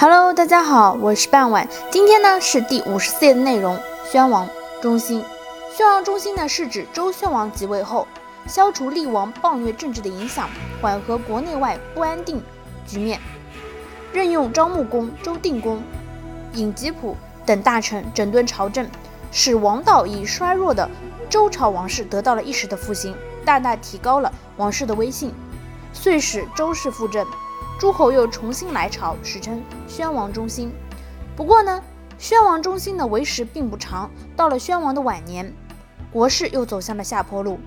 Hello，大家好，我是半晚。今天呢是第五十四页的内容。宣王中兴，宣王中兴呢是指周宣王即位后，消除厉王暴虐政治的影响，缓和国内外不安定局面，任用招穆公、周定公、尹吉甫等大臣整顿朝政，使王道已衰弱的周朝王室得到了一时的复兴，大大提高了王室的威信，遂使周氏复振。诸侯又重新来朝，史称宣王中兴。不过呢，宣王中兴的为时并不长。到了宣王的晚年，国势又走向了下坡路。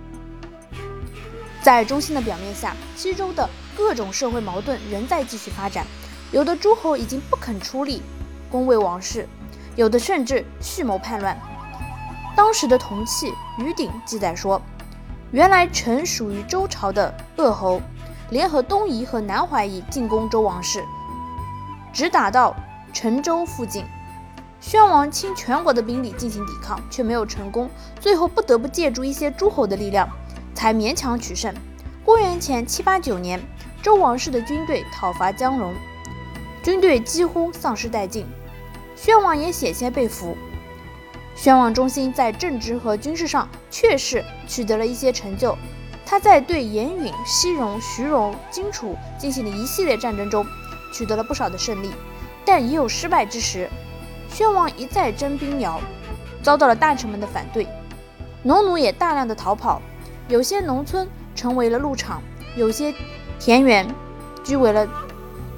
在中兴的表面下，西周的各种社会矛盾仍在继续发展。有的诸侯已经不肯出力恭卫王室，有的甚至蓄谋叛乱。当时的铜器《于鼎》记载说，原来臣属于周朝的鄂侯。联合东夷和南怀夷进攻周王室，直打到陈州附近。宣王倾全国的兵力进行抵抗，却没有成功，最后不得不借助一些诸侯的力量，才勉强取胜。公元前七八九年，周王室的军队讨伐江戎，军队几乎丧失殆尽，宣王也险些被俘。宣王中心在政治和军事上确实取得了一些成就。他在对严允、西戎、徐戎、荆楚进行的一系列战争中，取得了不少的胜利，但也有失败之时。宣王一再征兵徭，遭到了大臣们的反对，农奴也大量的逃跑，有些农村成为了牧场，有些田园居为了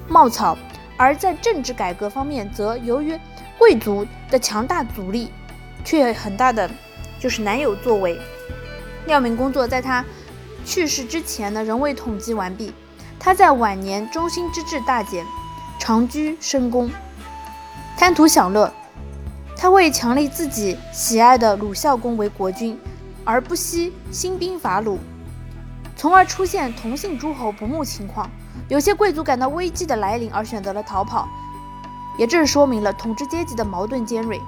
茂草。而在政治改革方面，则由于贵族的强大阻力，却很大的就是难有作为。料民工作在他。去世之前呢，仍未统计完毕。他在晚年中心之志大减，长居深宫，贪图享乐。他为强立自己喜爱的鲁孝公为国君，而不惜兴兵伐鲁，从而出现同姓诸侯不睦情况。有些贵族感到危机的来临而选择了逃跑，也正说明了统治阶级的矛盾尖锐。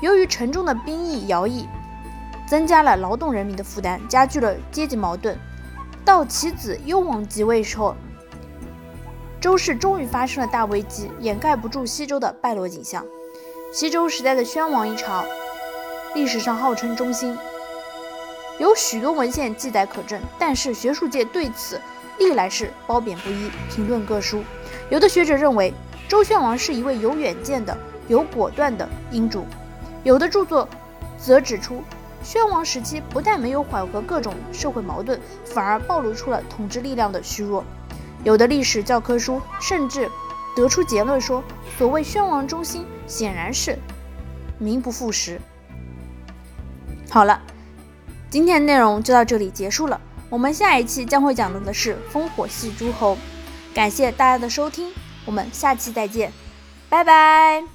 由于城中的兵役徭役。增加了劳动人民的负担，加剧了阶级矛盾。到其子幽王即位时候，周氏终于发生了大危机，掩盖不住西周的败落景象。西周时代的宣王一朝，历史上号称中兴，有许多文献记载可证，但是学术界对此历来是褒贬不一，评论各殊。有的学者认为周宣王是一位有远见的、有果断的英主，有的著作则指出。宣王时期不但没有缓和各种社会矛盾，反而暴露出了统治力量的虚弱。有的历史教科书甚至得出结论说，所谓宣王中兴显然是名不副实。好了，今天的内容就到这里结束了。我们下一期将会讲到的是烽火戏诸侯。感谢大家的收听，我们下期再见，拜拜。